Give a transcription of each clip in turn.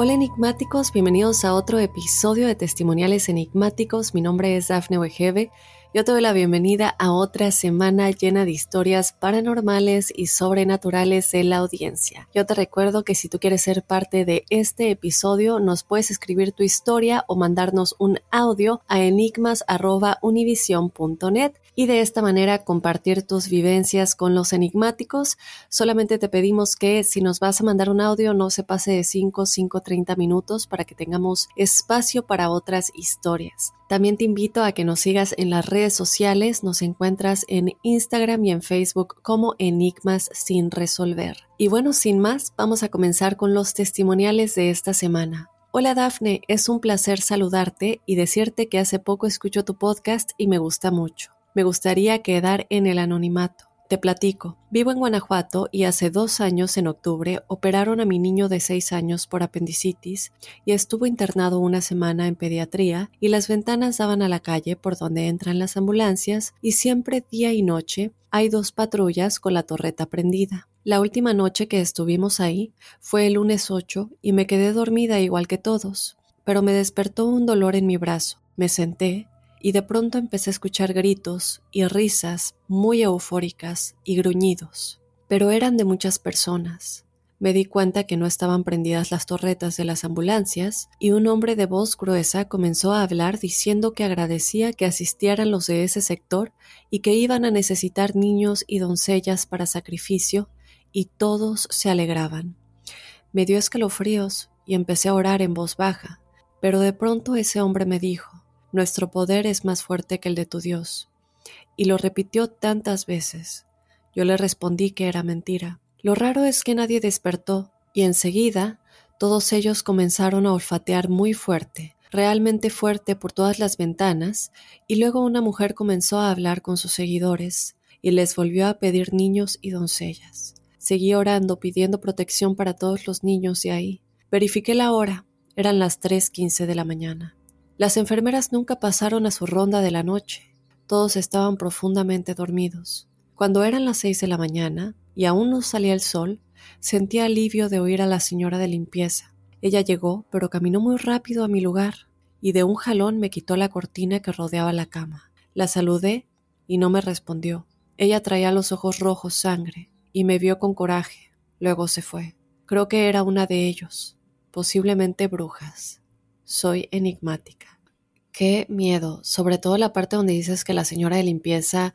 Hola enigmáticos, bienvenidos a otro episodio de Testimoniales Enigmáticos. Mi nombre es Dafne Wegebe yo te doy la bienvenida a otra semana llena de historias paranormales y sobrenaturales en la audiencia. Yo te recuerdo que si tú quieres ser parte de este episodio, nos puedes escribir tu historia o mandarnos un audio a enigmas.univision.net y de esta manera compartir tus vivencias con los enigmáticos. Solamente te pedimos que si nos vas a mandar un audio no se pase de 5, 5, 30 minutos para que tengamos espacio para otras historias. También te invito a que nos sigas en las redes sociales, nos encuentras en Instagram y en Facebook como Enigmas sin resolver. Y bueno, sin más, vamos a comenzar con los testimoniales de esta semana. Hola Dafne, es un placer saludarte y decirte que hace poco escucho tu podcast y me gusta mucho. Me gustaría quedar en el anonimato. Te platico. Vivo en Guanajuato y hace dos años, en octubre, operaron a mi niño de seis años por apendicitis y estuvo internado una semana en pediatría y las ventanas daban a la calle por donde entran las ambulancias y siempre día y noche hay dos patrullas con la torreta prendida. La última noche que estuvimos ahí fue el lunes 8 y me quedé dormida igual que todos, pero me despertó un dolor en mi brazo. Me senté y de pronto empecé a escuchar gritos y risas muy eufóricas y gruñidos, pero eran de muchas personas. Me di cuenta que no estaban prendidas las torretas de las ambulancias y un hombre de voz gruesa comenzó a hablar diciendo que agradecía que asistieran los de ese sector y que iban a necesitar niños y doncellas para sacrificio y todos se alegraban. Me dio escalofríos y empecé a orar en voz baja, pero de pronto ese hombre me dijo nuestro poder es más fuerte que el de tu Dios. Y lo repitió tantas veces. Yo le respondí que era mentira. Lo raro es que nadie despertó, y enseguida todos ellos comenzaron a olfatear muy fuerte, realmente fuerte por todas las ventanas, y luego una mujer comenzó a hablar con sus seguidores, y les volvió a pedir niños y doncellas. Seguí orando pidiendo protección para todos los niños de ahí. Verifiqué la hora, eran las tres quince de la mañana. Las enfermeras nunca pasaron a su ronda de la noche. Todos estaban profundamente dormidos. Cuando eran las seis de la mañana y aún no salía el sol, sentí alivio de oír a la señora de limpieza. Ella llegó, pero caminó muy rápido a mi lugar y de un jalón me quitó la cortina que rodeaba la cama. La saludé y no me respondió. Ella traía los ojos rojos sangre y me vio con coraje. Luego se fue. Creo que era una de ellos, posiblemente brujas. Soy enigmática. Qué miedo, sobre todo la parte donde dices que la señora de limpieza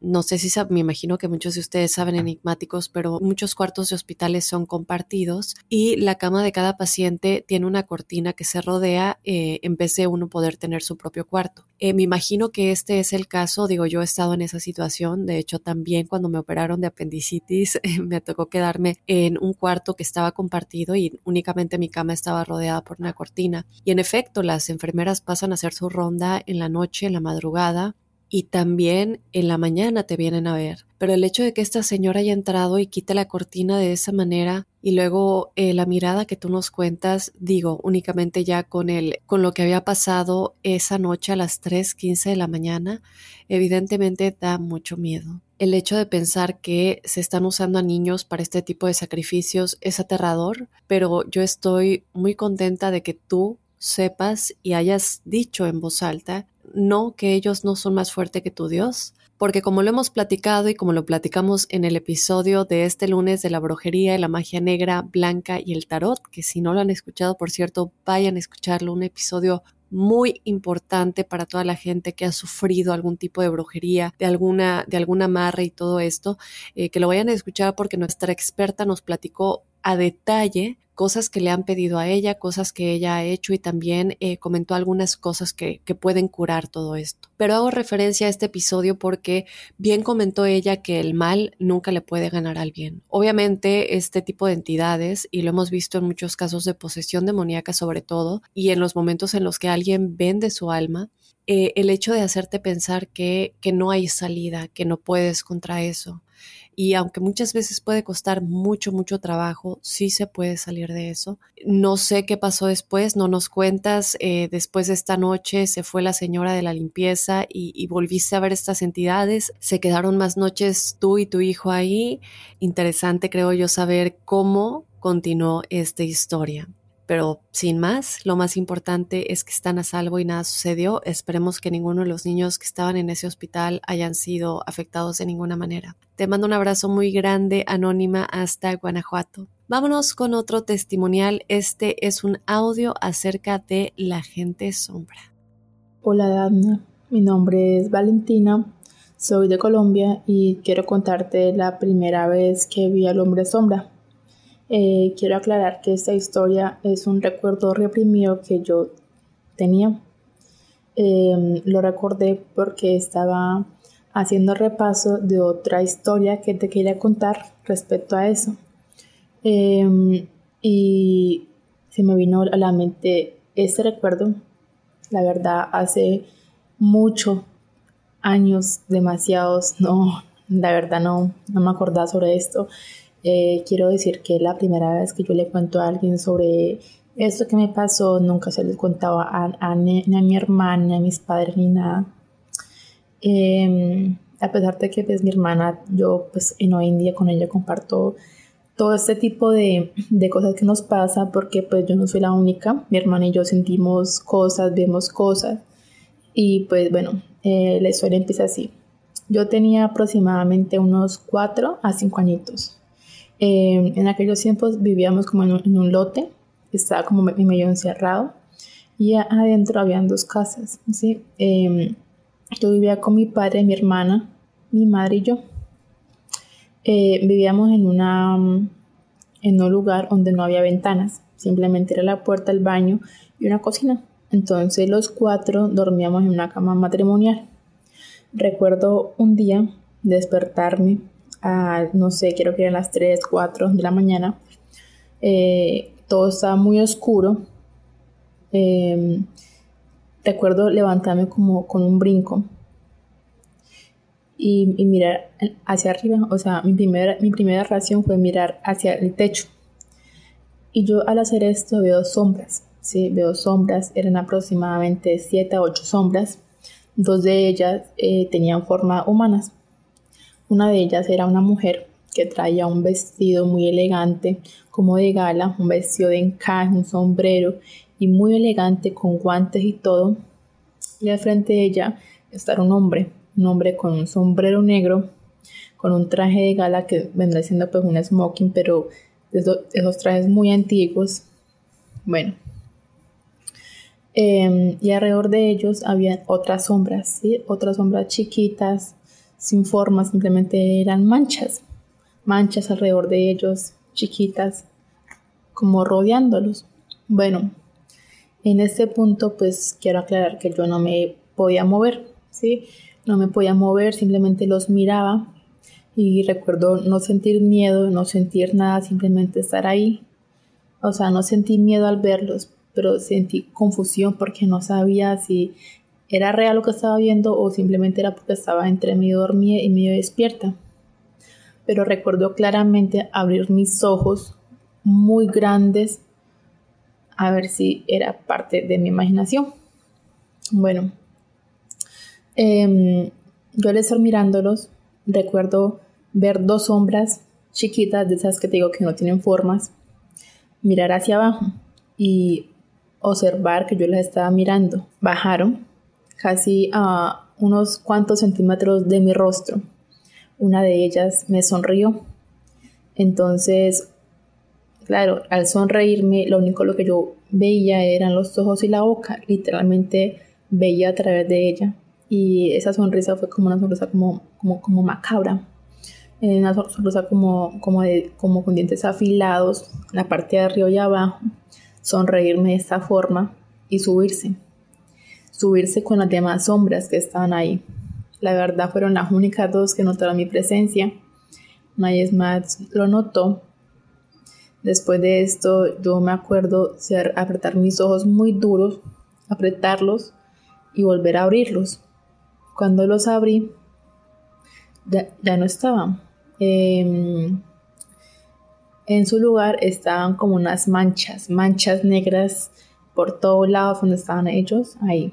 no sé si me imagino que muchos de ustedes saben enigmáticos, pero muchos cuartos de hospitales son compartidos y la cama de cada paciente tiene una cortina que se rodea eh, en vez de uno poder tener su propio cuarto. Eh, me imagino que este es el caso, digo, yo he estado en esa situación, de hecho también cuando me operaron de apendicitis me tocó quedarme en un cuarto que estaba compartido y únicamente mi cama estaba rodeada por una cortina. Y en efecto, las enfermeras pasan a hacer su ronda en la noche, en la madrugada, y también en la mañana te vienen a ver. Pero el hecho de que esta señora haya entrado y quite la cortina de esa manera y luego eh, la mirada que tú nos cuentas, digo, únicamente ya con el, con lo que había pasado esa noche a las 3.15 de la mañana, evidentemente da mucho miedo. El hecho de pensar que se están usando a niños para este tipo de sacrificios es aterrador, pero yo estoy muy contenta de que tú sepas y hayas dicho en voz alta no que ellos no son más fuertes que tu Dios, porque como lo hemos platicado y como lo platicamos en el episodio de este lunes de la brujería y la magia negra, blanca y el tarot, que si no lo han escuchado, por cierto, vayan a escucharlo, un episodio muy importante para toda la gente que ha sufrido algún tipo de brujería, de alguna, de alguna amarre y todo esto, eh, que lo vayan a escuchar porque nuestra experta nos platicó a detalle cosas que le han pedido a ella, cosas que ella ha hecho y también eh, comentó algunas cosas que, que pueden curar todo esto. Pero hago referencia a este episodio porque bien comentó ella que el mal nunca le puede ganar al bien. Obviamente este tipo de entidades, y lo hemos visto en muchos casos de posesión demoníaca sobre todo, y en los momentos en los que alguien vende su alma, eh, el hecho de hacerte pensar que, que no hay salida, que no puedes contra eso. Y aunque muchas veces puede costar mucho, mucho trabajo, sí se puede salir de eso. No sé qué pasó después, no nos cuentas. Eh, después de esta noche se fue la señora de la limpieza y, y, volviste a ver estas entidades. Se quedaron más noches tú y tu hijo ahí. Interesante, creo yo, saber cómo continuó esta historia. Pero sin más, lo más importante es que están a salvo y nada sucedió. Esperemos que ninguno de los niños que estaban en ese hospital hayan sido afectados de ninguna manera. Te mando un abrazo muy grande, anónima, hasta Guanajuato. Vámonos con otro testimonial. Este es un audio acerca de la gente sombra. Hola, Dana. Mi nombre es Valentina. Soy de Colombia y quiero contarte la primera vez que vi al hombre sombra. Eh, quiero aclarar que esta historia es un recuerdo reprimido que yo tenía. Eh, lo recordé porque estaba haciendo repaso de otra historia que te quería contar respecto a eso. Eh, y se me vino a la mente ese recuerdo, la verdad, hace mucho años, demasiados, no, la verdad no, no me acordaba sobre esto. Eh, quiero decir que la primera vez que yo le cuento a alguien sobre esto que me pasó, nunca se les contaba a, ni, a mi hermana, ni a mis padres, ni nada. Em, a pesar de que es pues, mi hermana, yo pues en hoy en día con ella comparto todo este tipo de, de, cosas que nos pasa porque pues yo no soy la única, mi hermana y yo sentimos cosas, vemos cosas y pues bueno, eh, la historia empieza así. Yo tenía aproximadamente unos 4 a 5 añitos. Eh, en aquellos tiempos vivíamos como en un, lote, estaba como medio encerrado y adentro habían dos casas. ¿sí? Eh, yo vivía con mi padre, mi hermana, mi madre y yo. Eh, vivíamos en, en un lugar donde no había ventanas, simplemente era la puerta, el baño y una cocina. Entonces los cuatro dormíamos en una cama matrimonial. Recuerdo un día despertarme no sé, quiero que eran las 3, 4 de la mañana. Eh, todo estaba muy oscuro. Em, recuerdo levantarme como con un brinco y, mirar hacia arriba. O sea, mi primera, mi primera reacción fue mirar hacia el techo. Y yo al hacer esto veo sombras. Sí, veo sombras. Eran aproximadamente 7 a 8 sombras. Dos de ellas eh, tenían forma humanas. Una de ellas era una mujer que traía un vestido muy elegante, como de gala, un vestido de encaje, un sombrero y muy elegante con guantes y todo. Y al frente de ella estaba un hombre, un hombre con un sombrero negro, con un traje de gala que vendrá siendo pues un smoking, pero esos, trajes muy antiguos. Bueno. Em, y alrededor de ellos había otras sombras, ¿sí? otras sombras chiquitas, sin forma, simplemente eran manchas, manchas alrededor de ellos, chiquitas, como rodeándolos. Bueno, en este punto pues quiero aclarar que yo no me podía mover, ¿sí? No me podía mover, simplemente los miraba y recuerdo no sentir miedo, no sentir nada, simplemente estar ahí. O sea, no sentí miedo al verlos, pero sentí confusión porque no sabía si ¿Era real lo que estaba viendo o simplemente era porque estaba entre medio dormida y medio despierta? Pero recuerdo claramente abrir mis ojos muy grandes a ver si era parte de mi imaginación. Bueno, em, yo al estar mirándolos, recuerdo ver dos sombras chiquitas, de esas que te digo que no tienen formas, mirar hacia abajo y observar que yo las estaba mirando. Bajaron casi a unos cuantos centímetros de mi rostro. Una de ellas me sonrió. Entonces, claro, al sonreírme, lo único lo que yo veía eran los ojos y la boca. Literalmente veía a través de ella. Y esa sonrisa fue como una sonrisa como, como, como macabra. en una sonrisa como, como, como con dientes afilados, la parte de arriba y abajo, sonreírme de esta forma y subirse. Subirse con las demás sombras que estaban ahí. La verdad fueron las únicas dos que notaron mi presencia. Nadie más lo notó. Después de esto, yo me acuerdo ser, apretar mis ojos muy duros, apretarlos y volver a abrirlos. Cuando los abrí, ya, ya no estaban. Em, en su lugar estaban como unas manchas, manchas negras por todos lados donde estaban ellos, ahí.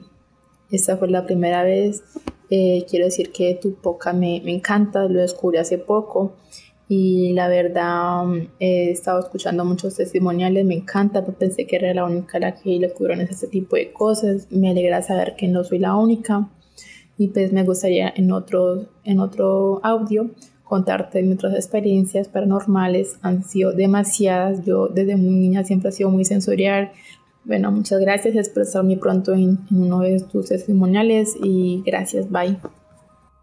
Esta fue la primera vez. Eh, quiero decir que tu poca me, me, encanta, lo descubrí hace poco y la verdad he estado escuchando muchos testimoniales, me encanta, pensé que era la única la que le ocurrieron este tipo de cosas, me alegra saber que no soy la única y pues me gustaría en otro, en otro audio contarte mis experiencias paranormales. Han sido demasiadas. Yo desde muy niña siempre he sido muy sensorial. Bueno, muchas gracias. Espero estar muy pronto en, uno de tus testimoniales y gracias. Bye.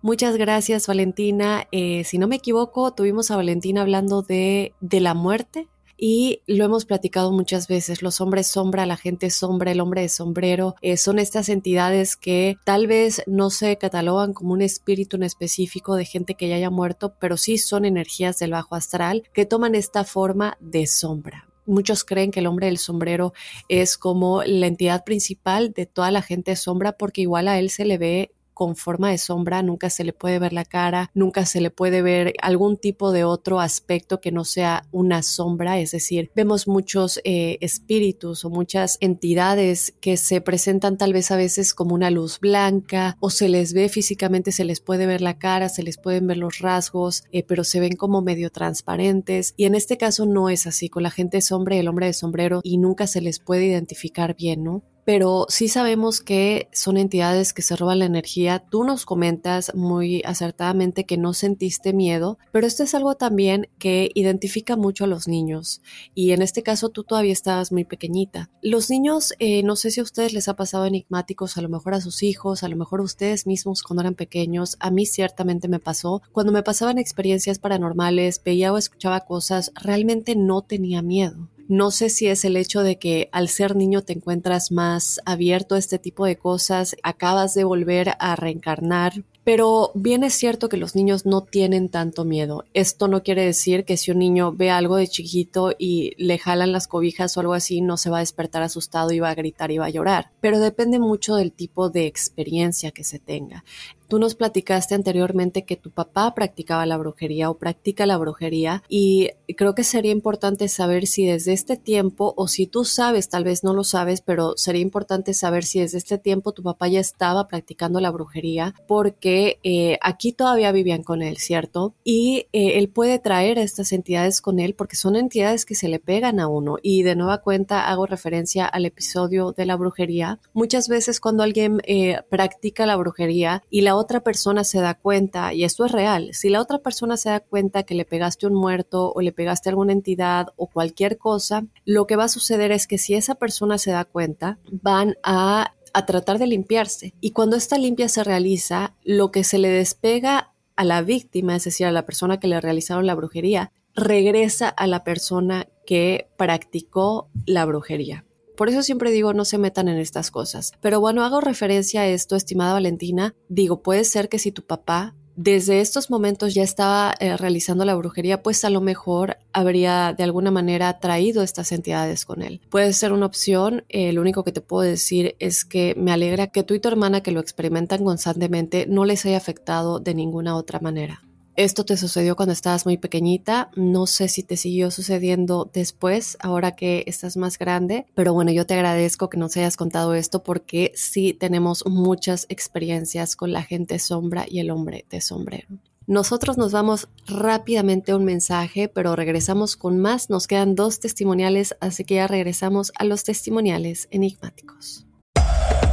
Muchas gracias, Valentina. Eh, si no me equivoco, tuvimos a Valentina hablando de, de la muerte y lo hemos platicado muchas veces, los hombres sombra, la gente sombra, el hombre de sombrero, eh, son estas entidades que tal vez no se catalogan como un espíritu en específico de gente que ya haya muerto, pero sí son energías del bajo astral que toman esta forma de sombra. Muchos creen que el hombre del sombrero es como la entidad principal de toda la gente sombra porque igual a él se le ve con forma de sombra, nunca se le puede ver la cara, nunca se le puede ver algún tipo de otro aspecto que no sea una sombra, es decir, vemos muchos eh, espíritus o muchas entidades que se presentan tal vez a veces como una luz blanca o se les ve físicamente, se les puede ver la cara, se les pueden ver los rasgos, eh, pero se ven como medio transparentes. Y en este caso no es así, con la gente sombra y el hombre de sombrero y nunca se les puede identificar bien, ¿no? Pero sí sabemos que son entidades que se roban la energía. Tú nos comentas muy acertadamente que no sentiste miedo, pero esto es algo también que identifica mucho a los niños y en este caso tú todavía estabas muy pequeñita. Los niños, eh, no sé si a ustedes les ha pasado enigmáticos, a lo mejor a sus hijos, a lo mejor a ustedes mismos cuando eran pequeños, a mí ciertamente me pasó. Cuando me pasaban experiencias paranormales, veía o escuchaba cosas, realmente no tenía miedo. No sé si es el hecho de que al ser niño te encuentras más abierto a este tipo de cosas, acabas de volver a reencarnar, pero bien es cierto que los niños no tienen tanto miedo. Esto no quiere decir que si un niño ve algo de chiquito y le jalan las cobijas o algo así, no se va a despertar asustado y va a gritar y va a llorar. Pero depende mucho del tipo de experiencia que se tenga. Tú nos platicaste anteriormente que tu papá practicaba la brujería o practica la brujería y creo que sería importante saber si desde este tiempo o si tú sabes, tal vez no lo sabes, pero sería importante saber si desde este tiempo tu papá ya estaba practicando la brujería porque eh, aquí todavía vivían con él, ¿cierto? Y eh, él puede traer a estas entidades con él porque son entidades que se le pegan a uno y de nueva cuenta hago referencia al episodio de la brujería. Muchas veces cuando alguien eh, practica la brujería y la otra persona se da cuenta, y esto es real, si la otra persona se da cuenta que le pegaste un muerto o le pegaste a alguna entidad o cualquier cosa, lo que va a suceder es que si esa persona se da cuenta, van a, a tratar de limpiarse. Y cuando esta limpia se realiza, lo que se le despega a la víctima, es decir, a la persona que le realizaron la brujería, regresa a la persona que practicó la brujería. Por eso siempre digo no se metan en estas cosas. Pero bueno, hago referencia a esto, estimada Valentina. Digo, puede ser que si tu papá desde estos momentos ya estaba eh, realizando la brujería, pues a lo mejor habría de alguna manera traído estas entidades con él. Puede ser una opción, eh, lo único que te puedo decir es que me alegra que tú y tu hermana que lo experimentan constantemente no les haya afectado de ninguna otra manera. Esto te sucedió cuando estabas muy pequeñita, no sé si te siguió sucediendo después, ahora que estás más grande, pero bueno, yo te agradezco que nos hayas contado esto porque sí tenemos muchas experiencias con la gente sombra y el hombre de sombrero. Nosotros nos vamos rápidamente a un mensaje, pero regresamos con más. Nos quedan dos testimoniales, así que ya regresamos a los testimoniales enigmáticos.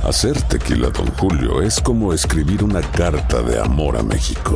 Hacer tequila, don Julio, es como escribir una carta de amor a México.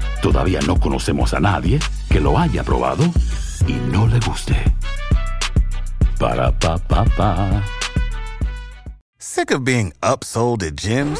todavía no conocemos a nadie que lo haya probado y no le guste. Para, pa, pa, pa. Sick of being upsold at gyms?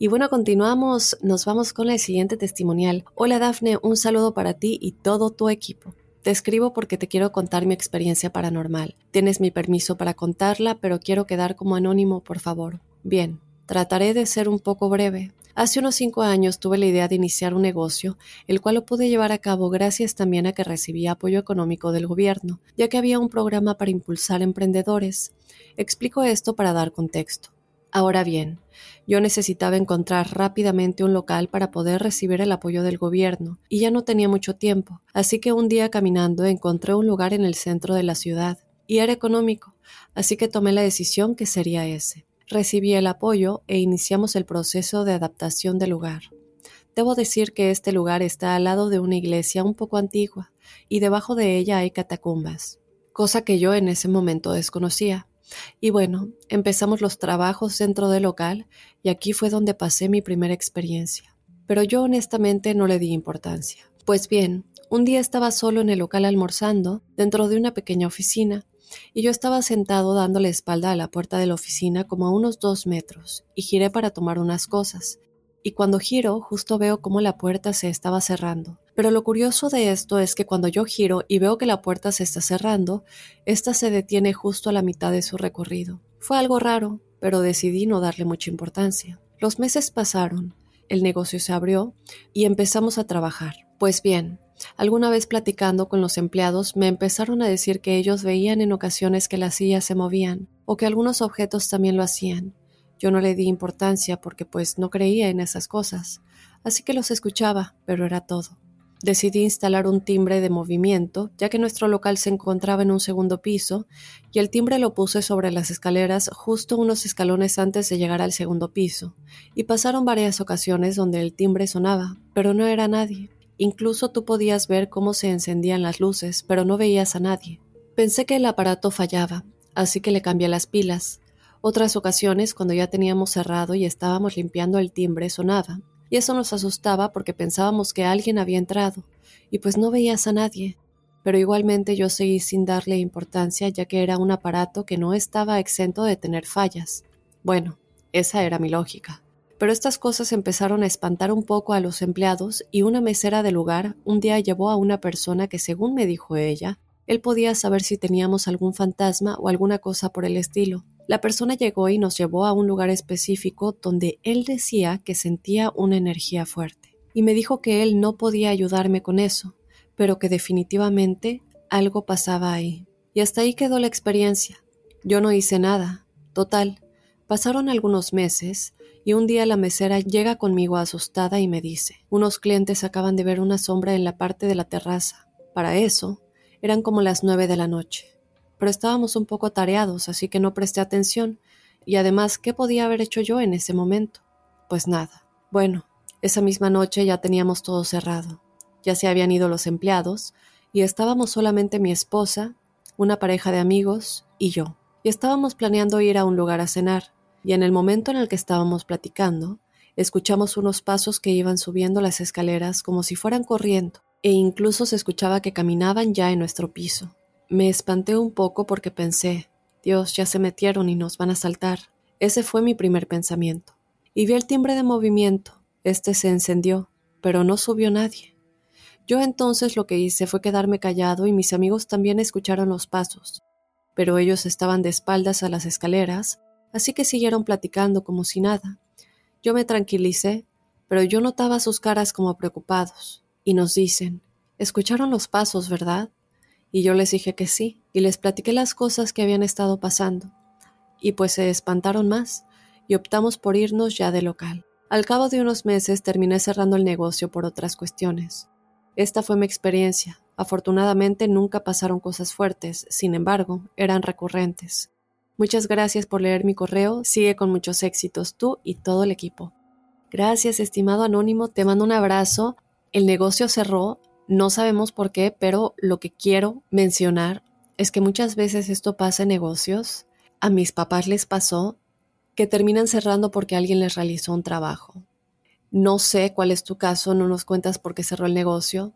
Y bueno, continuamos, nos vamos con el siguiente testimonial. Hola Dafne, un saludo para ti y todo tu equipo. Te escribo porque te quiero contar mi experiencia paranormal. Tienes mi permiso para contarla, pero quiero quedar como anónimo, por favor. Bien, trataré de ser un poco breve. Hace unos cinco años tuve la idea de iniciar un negocio, el cual lo pude llevar a cabo gracias también a que recibía apoyo económico del gobierno, ya que había un programa para impulsar emprendedores. Explico esto para dar contexto. Ahora bien, yo necesitaba encontrar rápidamente un local para poder recibir el apoyo del gobierno, y ya no tenía mucho tiempo, así que un día caminando encontré un lugar en el centro de la ciudad, y era económico, así que tomé la decisión que sería ese. Recibí el apoyo e iniciamos el proceso de adaptación del lugar. Debo decir que este lugar está al lado de una iglesia un poco antigua, y debajo de ella hay catacumbas, cosa que yo en ese momento desconocía. Y bueno, empezamos los trabajos dentro del local y aquí fue donde pasé mi primera experiencia. Pero yo honestamente no le di importancia. Pues bien, un día estaba solo en el local almorzando, dentro de una pequeña oficina, y yo estaba sentado dándole espalda a la puerta de la oficina como a unos dos metros, y giré para tomar unas cosas, y cuando giro justo veo cómo la puerta se estaba cerrando. Pero lo curioso de esto es que cuando yo giro y veo que la puerta se está cerrando, ésta se detiene justo a la mitad de su recorrido. Fue algo raro, pero decidí no darle mucha importancia. Los meses pasaron, el negocio se abrió y empezamos a trabajar. Pues bien, alguna vez platicando con los empleados me empezaron a decir que ellos veían en ocasiones que las sillas se movían o que algunos objetos también lo hacían. Yo no le di importancia porque pues no creía en esas cosas, así que los escuchaba, pero era todo. Decidí instalar un timbre de movimiento, ya que nuestro local se encontraba en un segundo piso, y el timbre lo puse sobre las escaleras justo unos escalones antes de llegar al segundo piso, y pasaron varias ocasiones donde el timbre sonaba, pero no era nadie. Incluso tú podías ver cómo se encendían las luces, pero no veías a nadie. Pensé que el aparato fallaba, así que le cambié las pilas, otras ocasiones, cuando ya teníamos cerrado y estábamos limpiando el timbre, sonaba, y eso nos asustaba porque pensábamos que alguien había entrado, y pues no veías a nadie. Pero igualmente yo seguí sin darle importancia ya que era un aparato que no estaba exento de tener fallas. Bueno, esa era mi lógica. Pero estas cosas empezaron a espantar un poco a los empleados y una mesera del lugar un día llevó a una persona que según me dijo ella, él podía saber si teníamos algún fantasma o alguna cosa por el estilo. La persona llegó y nos llevó a un lugar específico donde él decía que sentía una energía fuerte. Y me dijo que él no podía ayudarme con eso, pero que definitivamente algo pasaba ahí. Y hasta ahí quedó la experiencia. Yo no hice nada. Total. Pasaron algunos meses y un día la mesera llega conmigo asustada y me dice, unos clientes acaban de ver una sombra en la parte de la terraza. Para eso, eran como las nueve de la noche pero estábamos un poco tareados, así que no presté atención, y además, ¿qué podía haber hecho yo en ese momento? Pues nada. Bueno, esa misma noche ya teníamos todo cerrado. Ya se habían ido los empleados, y estábamos solamente mi esposa, una pareja de amigos y yo. Y estábamos planeando ir a un lugar a cenar, y en el momento en el que estábamos platicando, escuchamos unos pasos que iban subiendo las escaleras como si fueran corriendo, e incluso se escuchaba que caminaban ya en nuestro piso. Me espanté un poco porque pensé, Dios, ya se metieron y nos van a saltar. Ese fue mi primer pensamiento. Y vi el timbre de movimiento. Este se encendió, pero no subió nadie. Yo entonces lo que hice fue quedarme callado y mis amigos también escucharon los pasos, pero ellos estaban de espaldas a las escaleras, así que siguieron platicando como si nada. Yo me tranquilicé, pero yo notaba sus caras como preocupados, y nos dicen, ¿escucharon los pasos, verdad? Y yo les dije que sí, y les platiqué las cosas que habían estado pasando. Y pues se espantaron más, y optamos por irnos ya de local. Al cabo de unos meses terminé cerrando el negocio por otras cuestiones. Esta fue mi experiencia. Afortunadamente nunca pasaron cosas fuertes, sin embargo, eran recurrentes. Muchas gracias por leer mi correo, sigue con muchos éxitos tú y todo el equipo. Gracias, estimado anónimo, te mando un abrazo. El negocio cerró, no sabemos por qué, pero lo que quiero mencionar es que muchas veces esto pasa en negocios. A mis papás les pasó que terminan cerrando porque alguien les realizó un trabajo. No sé cuál es tu caso, no nos cuentas por qué cerró el negocio.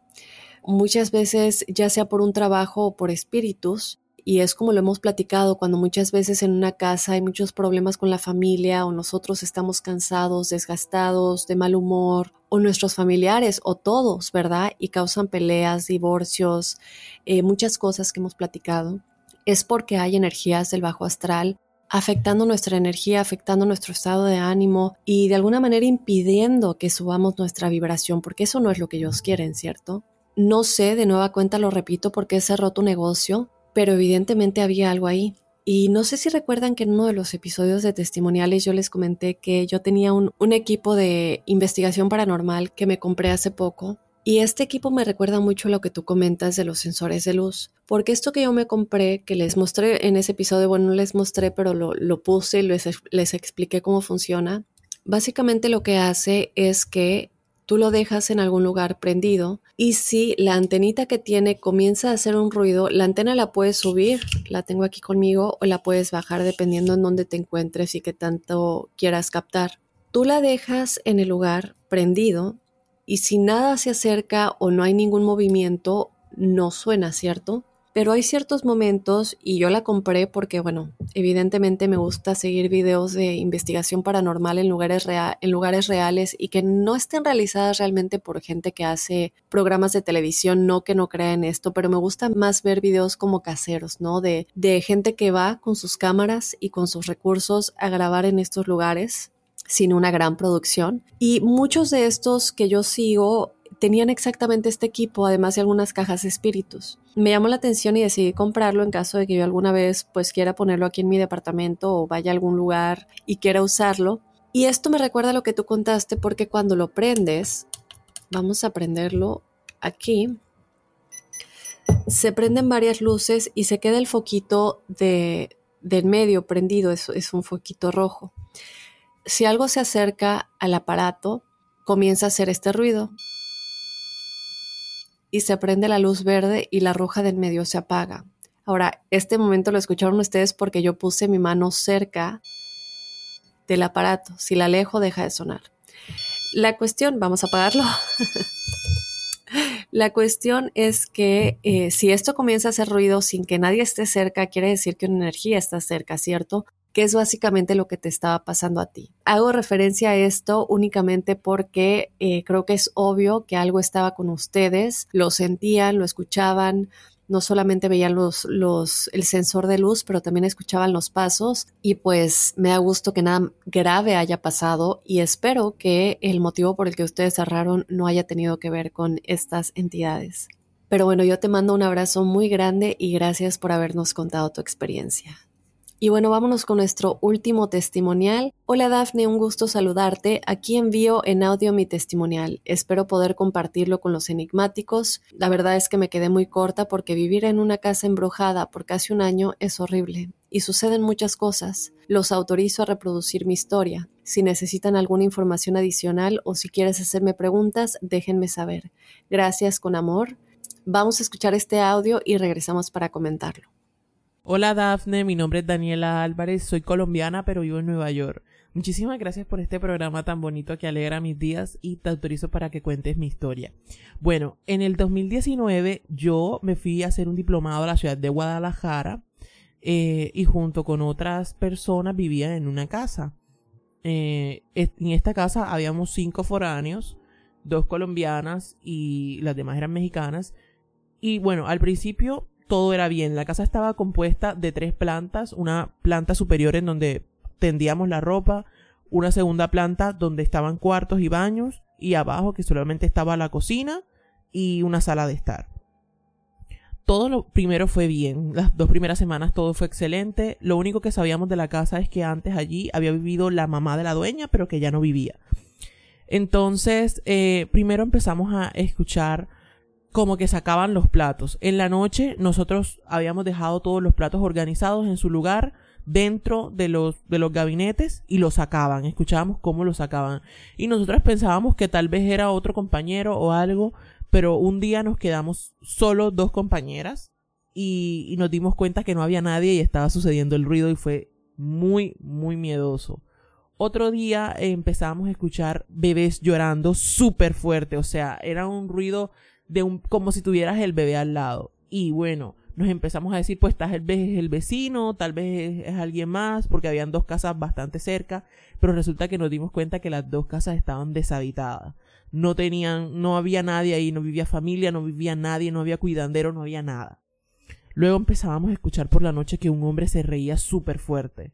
Muchas veces, ya sea por un trabajo o por espíritus, y es como lo hemos platicado, cuando muchas veces en una casa hay muchos problemas con la familia o nosotros estamos cansados, desgastados, de mal humor, o nuestros familiares o todos, ¿verdad? Y causan peleas, divorcios, eh, muchas cosas que hemos platicado. Es porque hay energías del bajo astral afectando nuestra energía, afectando nuestro estado de ánimo y de alguna manera impidiendo que subamos nuestra vibración, porque eso no es lo que ellos quieren, ¿cierto? No sé, de nueva cuenta lo repito, por qué cerró tu negocio, pero evidentemente había algo ahí. Y no sé si recuerdan que en uno de los episodios de testimoniales yo les comenté que yo tenía un, un equipo de investigación paranormal que me compré hace poco y este equipo me recuerda mucho lo que tú comentas de los sensores de luz, porque esto que yo me compré, que les mostré en ese episodio, bueno, no les mostré, pero lo, puse y les, les expliqué cómo funciona, básicamente lo que hace es que tú lo dejas en algún lugar prendido y si la antenita que tiene comienza a hacer un ruido, la antena la puedes subir, la tengo aquí conmigo, o la puedes bajar dependiendo en dónde te encuentres y qué tanto quieras captar. Tú la dejas en el lugar prendido y si nada se acerca o no hay ningún movimiento, no suena, ¿cierto? Pero hay ciertos momentos, y yo la compré porque, bueno, evidentemente me gusta seguir videos de investigación paranormal en lugares, en lugares reales y que no estén realizadas realmente por gente que hace programas de televisión, no que no crea en esto, pero me gusta más ver videos como caseros, ¿no? De, de gente que va con sus cámaras y con sus recursos a grabar en estos lugares sin una gran producción. Y muchos de estos que yo sigo tenían exactamente este equipo, además de algunas cajas de espíritus. Me llamó la atención y decidí comprarlo en caso de que yo alguna vez pues quiera ponerlo aquí en mi departamento o vaya a algún lugar y quiera usarlo. Y esto me recuerda a lo que tú contaste porque cuando lo prendes, vamos a prenderlo aquí, se prenden varias luces y se queda el foquito de, del medio prendido, es, es un foquito rojo si algo se acerca al aparato, comienza a hacer este ruido y se prende la luz verde y la roja del medio se apaga. Ahora, este momento lo escucharon ustedes porque yo puse mi mano cerca del aparato. Si la alejo, deja de sonar. La cuestión, vamos a apagarlo. la cuestión es que eh, si esto comienza a hacer ruido sin que nadie esté cerca, quiere decir que una energía está cerca, ¿cierto? Que es básicamente lo que te estaba pasando a ti. Hago referencia a esto únicamente porque eh, creo que es obvio que algo estaba con ustedes, lo sentían, lo escuchaban, no solamente veían los, el sensor de luz, pero también escuchaban los pasos y pues me da gusto que nada grave haya pasado y espero que el motivo por el que ustedes cerraron no haya tenido que ver con estas entidades. Pero bueno, yo te mando un abrazo muy grande y gracias por habernos contado tu experiencia. Y bueno, vámonos con nuestro último testimonial. Hola Dafne, un gusto saludarte. Aquí envío en audio mi testimonial. Espero poder compartirlo con los enigmáticos. La verdad es que me quedé muy corta porque vivir en una casa embrujada por casi un año es horrible. Y suceden muchas cosas. Los autorizo a reproducir mi historia. Si necesitan alguna información adicional o si quieres hacerme preguntas, déjenme saber. Gracias con amor. Vamos a escuchar este audio y regresamos para comentarlo. Hola Dafne, mi nombre es Daniela Álvarez, soy colombiana pero vivo en Nueva York. Muchísimas gracias por este programa tan bonito que alegra mis días y te autorizo para que cuentes mi historia. Bueno, en el 2019 yo me fui a hacer un diplomado a la ciudad de Guadalajara eh, y junto con otras personas vivía en una casa. Eh, en esta casa habíamos cinco foráneos, dos colombianas y las demás eran mexicanas. Y bueno, al principio todo era bien. La casa estaba compuesta de tres plantas, una planta superior en donde tendíamos la ropa, una segunda planta donde estaban cuartos y baños, y abajo que solamente estaba la cocina y una sala de estar. todo lo primero fue bien. Las dos primeras semanas todo fue excelente. Lo único que sabíamos de la casa es que antes allí había vivido la mamá de la dueña, pero que ya no vivía. Entonces, eh, primero empezamos a escuchar como que sacaban los platos. En la noche nosotros habíamos dejado todos los platos organizados en su lugar dentro de los, de los gabinetes y los sacaban. Escuchábamos cómo los sacaban. Y nosotros pensábamos que tal vez era otro compañero o algo, pero un día nos quedamos solo dos compañeras y, y nos dimos cuenta que no había nadie y estaba sucediendo el ruido y fue muy, muy miedoso. Otro día empezamos a escuchar bebés llorando súper fuerte, o sea, era un ruido como si tuvieras el bebé al lado. Y bueno, nos empezamos a decir, pues tal vez es el vecino, tal vez es, alguien más, porque habían dos casas bastante cerca, pero resulta que nos dimos cuenta que las dos casas estaban deshabitadas. No tenían, no había nadie ahí, no vivía familia, no vivía nadie, no había cuidandero, no había nada. Luego empezábamos a escuchar por la noche que un hombre se reía súper fuerte.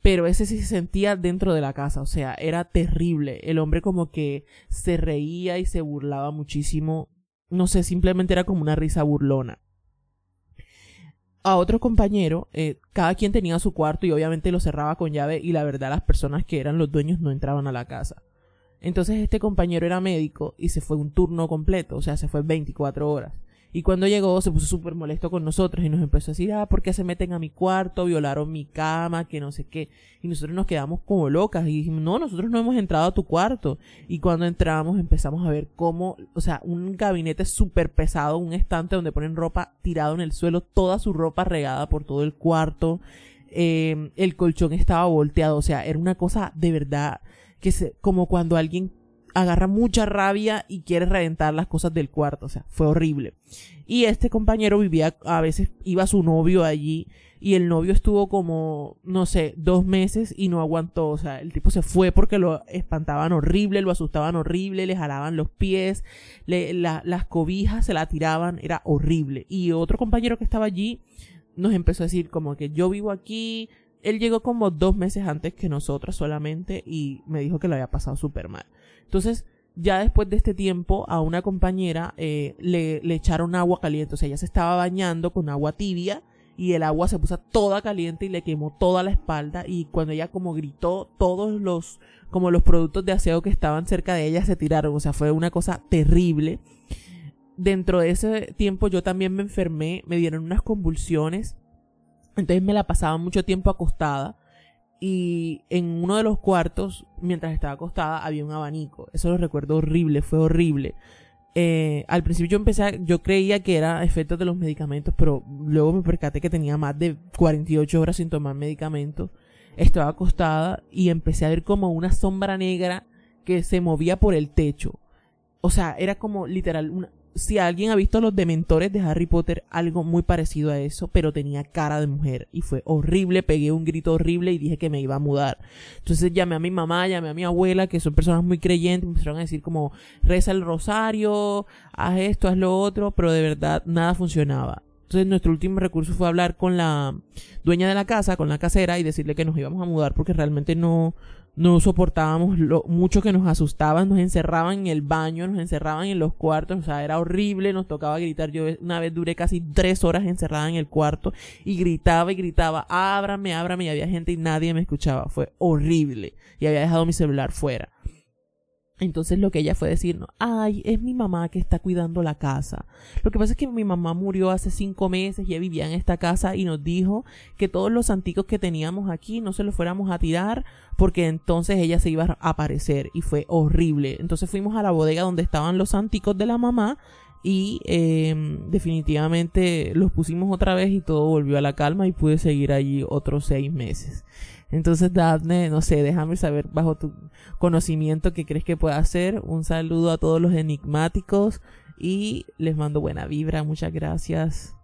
Pero ese sí se sentía dentro de la casa, o sea, era terrible. El hombre como que se reía y se burlaba muchísimo no sé, simplemente era como una risa burlona. A otro compañero, eh, cada quien tenía su cuarto y obviamente lo cerraba con llave y la verdad las personas que eran los dueños no entraban a la casa. Entonces este compañero era médico y se fue un turno completo, o sea, se fue 24 horas. Y cuando llegó se puso súper molesto con nosotros y nos empezó a decir, ah, ¿por qué se meten a mi cuarto? Violaron mi cama, que no sé qué. Y nosotros nos quedamos como locas y dijimos, no, nosotros no hemos entrado a tu cuarto. Y cuando entramos empezamos a ver cómo, o sea, un gabinete súper pesado, un estante donde ponen ropa tirado en el suelo, toda su ropa regada por todo el cuarto. Eh, el colchón estaba volteado, o sea, era una cosa de verdad que se, como cuando alguien agarra mucha rabia y quiere reventar las cosas del cuarto. O sea, fue horrible. Y este compañero vivía, a veces iba su novio allí y el novio estuvo como, no sé, dos meses y no aguantó. O sea, el tipo se fue porque lo espantaban horrible, lo asustaban horrible, le jalaban los pies, le, las cobijas se la tiraban, era horrible. Y otro compañero que estaba allí nos empezó a decir como que yo vivo aquí, él llegó como dos meses antes que nosotros solamente y me dijo que lo había pasado súper mal. Entonces, ya después de este tiempo, a una compañera eh, le, le echaron agua caliente. O sea, ella se estaba bañando con agua tibia y el agua se puso toda caliente y le quemó toda la espalda. Y cuando ella como gritó, todos los, como los productos de aseo que estaban cerca de ella se tiraron. O sea, fue una cosa terrible. Dentro de ese tiempo yo también me enfermé, me dieron unas convulsiones. Entonces me la pasaba mucho tiempo acostada y en uno de los cuartos, mientras estaba acostada, había un abanico. Eso lo recuerdo horrible, fue horrible. Eh, al principio yo empecé, yo creía que era efectos de los medicamentos, pero luego me percaté que tenía más de 48 horas sin tomar medicamentos. Estaba acostada y empecé a ver como una sombra negra que se movía por el techo. O sea, era como literal una, si alguien ha visto los dementores de Harry Potter, algo muy parecido a eso, pero tenía cara de mujer y fue horrible, pegué un grito horrible y dije que me iba a mudar. Entonces llamé a mi mamá, llamé a mi abuela, que son personas muy creyentes, me empezaron a decir como reza el rosario, haz esto, haz lo otro, pero de verdad nada funcionaba. Entonces nuestro último recurso fue hablar con la dueña de la casa, con la casera y decirle que nos íbamos a mudar porque realmente no, no soportábamos lo mucho que nos asustaban, nos encerraban en el baño, nos encerraban en los cuartos, o sea, era horrible, nos tocaba gritar. Yo una vez duré casi tres horas encerrada en el cuarto y gritaba y gritaba, ábrame, ábrame, y había gente y nadie me escuchaba. Fue horrible. Y había dejado mi celular fuera. Entonces lo que ella fue decir, no, ay, es mi mamá que está cuidando la casa. Lo que pasa es que mi mamá murió hace cinco meses y ella vivía en esta casa y nos dijo que todos los anticos que teníamos aquí no se los fuéramos a tirar porque entonces ella se iba a aparecer y fue horrible. Entonces fuimos a la bodega donde estaban los anticos de la mamá y eh, definitivamente los pusimos otra vez y todo volvió a la calma y pude seguir allí otros seis meses. Entonces, Daphne, no sé, déjame saber bajo tu conocimiento qué crees que pueda hacer. Un saludo a todos los enigmáticos y les mando buena vibra. Muchas gracias.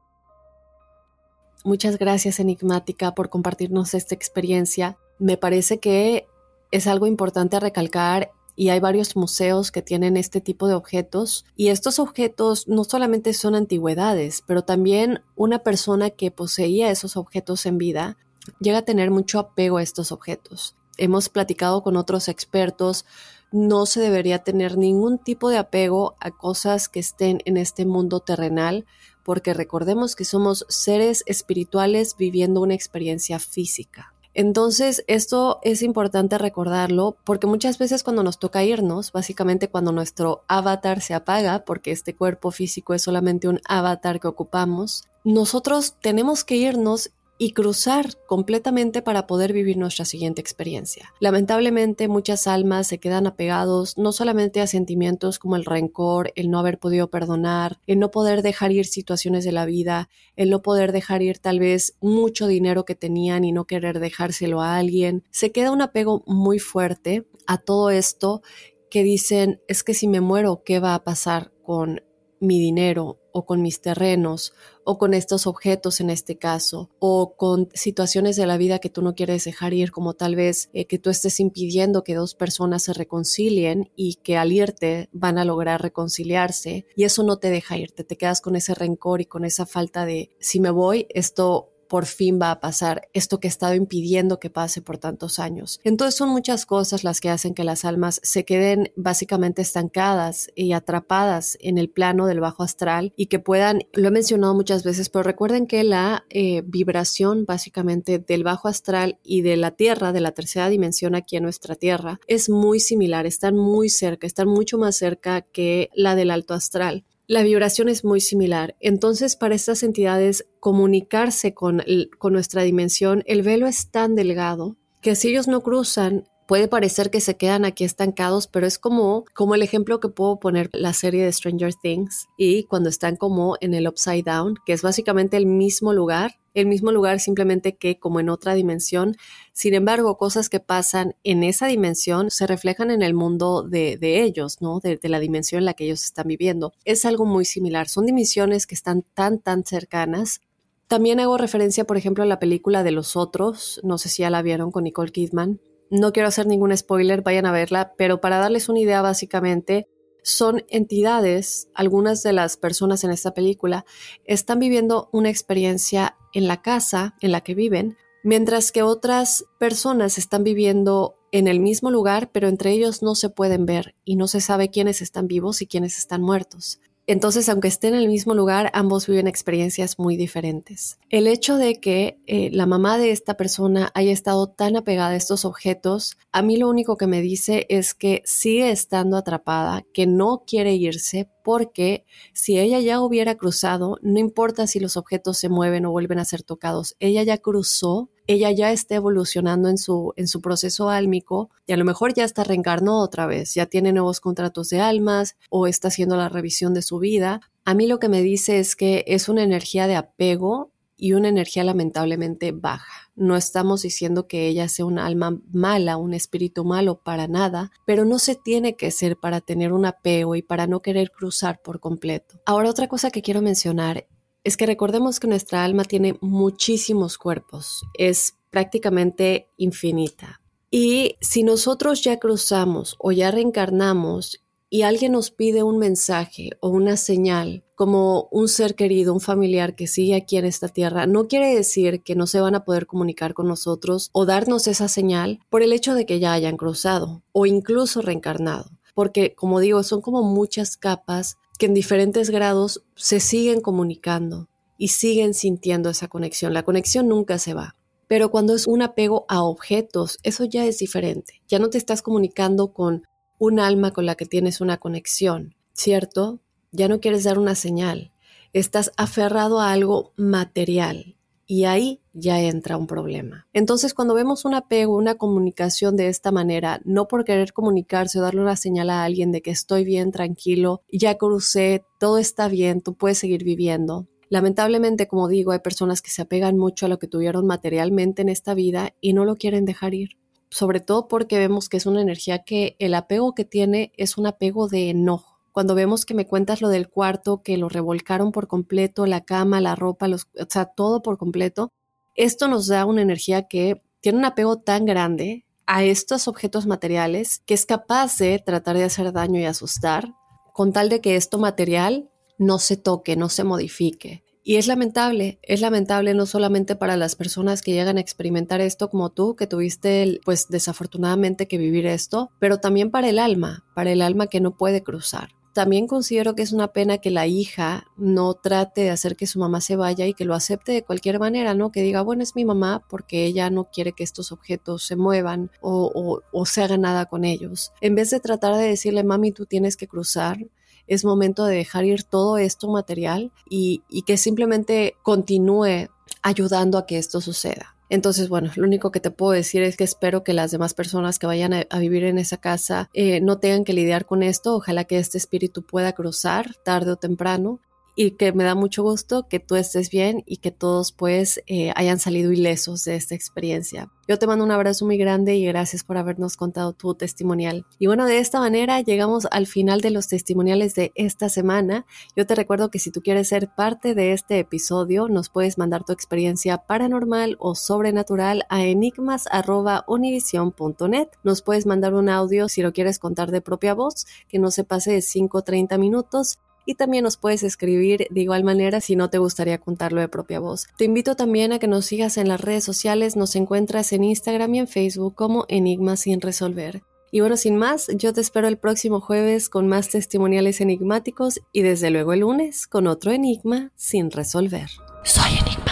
Muchas gracias, Enigmática, por compartirnos esta experiencia. Me parece que es algo importante a recalcar y hay varios museos que tienen este tipo de objetos y estos objetos no solamente son antigüedades, pero también una persona que poseía esos objetos en vida llega a tener mucho apego a estos objetos. Hemos platicado con otros expertos, no se debería tener ningún tipo de apego a cosas que estén en este mundo terrenal porque recordemos que somos seres espirituales viviendo una experiencia física. Entonces, esto es importante recordarlo porque muchas veces cuando nos toca irnos, básicamente cuando nuestro avatar se apaga, porque este cuerpo físico es solamente un avatar que ocupamos, nosotros tenemos que irnos y cruzar completamente para poder vivir nuestra siguiente experiencia. Lamentablemente muchas almas se quedan apegados no solamente a sentimientos como el rencor, el no haber podido perdonar, el no poder dejar ir situaciones de la vida, el no poder dejar ir tal vez mucho dinero que tenían y no querer dejárselo a alguien. Se queda un apego muy fuerte a todo esto que dicen es que si me muero, ¿qué va a pasar con mi dinero o con mis terrenos o con estos objetos en este caso o con situaciones de la vida que tú no quieres dejar ir como tal vez eh, que tú estés impidiendo que dos personas se reconcilien y que al irte van a lograr reconciliarse y eso no te deja irte, te quedas con ese rencor y con esa falta de si me voy esto por fin va a pasar esto que he estado impidiendo que pase por tantos años. Entonces son muchas cosas las que hacen que las almas se queden básicamente estancadas y atrapadas en el plano del bajo astral y que puedan, lo he mencionado muchas veces, pero recuerden que la eh, vibración básicamente del bajo astral y de la Tierra, de la tercera dimensión aquí en nuestra Tierra, es muy similar, están muy cerca, están mucho más cerca que la del alto astral la vibración es muy similar. Entonces, para estas entidades, comunicarse con, con nuestra dimensión, el velo es tan delgado que si ellos no cruzan, puede parecer que se quedan aquí estancados, pero es como, como el ejemplo que puedo poner la serie de Stranger Things y cuando están como en el Upside Down, que es básicamente el mismo lugar, el mismo lugar simplemente que como en otra dimensión. Sin embargo, cosas que pasan en esa dimensión se reflejan en el mundo de, ellos, ¿no? De, de, la dimensión en la que ellos están viviendo. Es algo muy similar. Son dimensiones que están tan, tan cercanas. También hago referencia, por ejemplo, a la película de Los Otros. No sé si ya la vieron con Nicole Kidman. No quiero hacer ningún spoiler, vayan a verla, pero para darles una idea básicamente, son entidades, algunas de las personas en esta película están viviendo una experiencia en la casa en la que viven, mientras que otras personas están viviendo en el mismo lugar, pero entre ellos no se pueden ver y no se sabe quiénes están vivos y quiénes están muertos. Entonces, aunque estén en el mismo lugar, ambos viven experiencias muy diferentes. El hecho de que eh, la mamá de esta persona haya estado tan apegada a estos objetos, a mí lo único que me dice es que sigue estando atrapada, que no quiere irse porque si ella ya hubiera cruzado, no importa si los objetos se mueven o vuelven a ser tocados, ella ya cruzó ella ya está evolucionando en su, en su proceso álmico y a lo mejor ya está reencarnó otra vez, ya tiene nuevos contratos de almas o está haciendo la revisión de su vida. A mí lo que me dice es que es una energía de apego y una energía lamentablemente baja. No estamos diciendo que ella sea un alma mala, un espíritu malo, para nada, pero no se tiene que ser para tener un apego y para no querer cruzar por completo. Ahora otra cosa que quiero mencionar es que recordemos que nuestra alma tiene muchísimos cuerpos, es prácticamente infinita. Y si nosotros ya cruzamos o ya reencarnamos y alguien nos pide un mensaje o una señal, como un ser querido, un familiar que sigue aquí en esta tierra, no quiere decir que no se van a poder comunicar con nosotros o darnos esa señal por el hecho de que ya hayan cruzado o incluso reencarnado. Porque, como digo, son como muchas capas que en diferentes grados se siguen comunicando y siguen sintiendo esa conexión. La conexión nunca se va. Pero cuando es un apego a objetos, eso ya es diferente. Ya no te estás comunicando con un alma con la que tienes una conexión, ¿cierto? Ya no quieres dar una señal. Estás aferrado a algo material y ahí ya entra un problema. Entonces, cuando vemos un apego, una comunicación de esta manera, no por querer comunicarse o darle una señal a alguien de que estoy bien, tranquilo, ya crucé, todo está bien, tú puedes seguir viviendo. Lamentablemente, como digo, hay personas que se apegan mucho a lo que tuvieron materialmente en esta vida y no lo quieren dejar ir. Sobre todo porque vemos que es una energía que el apego que tiene es un apego de enojo cuando vemos que me cuentas lo del cuarto, que lo revolcaron por completo, la cama, la ropa, los, o sea, todo por completo, esto nos da una energía que tiene un apego tan grande a estos objetos materiales que es capaz de tratar de hacer daño y asustar con tal de que esto material no se toque, no se modifique. Y es lamentable, es lamentable no solamente para las personas que llegan a experimentar esto como tú, que tuviste, pues desafortunadamente que vivir esto, pero también para el alma, para el alma que no puede cruzar también considero que es una pena que la hija no trate de hacer que su mamá se vaya y que lo acepte de cualquier manera, ¿no? Que diga, bueno, es mi mamá porque ella no quiere que estos objetos se muevan o, o se haga nada con ellos. En vez de tratar de decirle, mami, tú tienes que cruzar, es momento de dejar ir todo esto material y, que simplemente continúe ayudando a que esto suceda. Entonces, bueno, lo único que te puedo decir es que espero que las demás personas que vayan a, vivir en esa casa eh, no tengan que lidiar con esto. Ojalá que este espíritu pueda cruzar tarde o temprano y que me da mucho gusto que tú estés bien y que todos pues eh, hayan salido ilesos de esta experiencia. Yo te mando un abrazo muy grande y gracias por habernos contado tu testimonial. Y bueno, de esta manera llegamos al final de los testimoniales de esta semana. Yo te recuerdo que si tú quieres ser parte de este episodio, nos puedes mandar tu experiencia paranormal o sobrenatural a enigmas.univision.net. Nos puedes mandar un audio si lo quieres contar de propia voz, que no se pase de 5 o 30 minutos y también nos puedes escribir de igual manera si no te gustaría contarlo de propia voz. Te invito también a que nos sigas en las redes sociales, nos encuentras en Instagram y en Facebook como Enigmas sin resolver. Y bueno, sin más, yo te espero el próximo jueves con más testimoniales enigmáticos y desde luego el lunes con otro enigma sin resolver. Soy enigmático.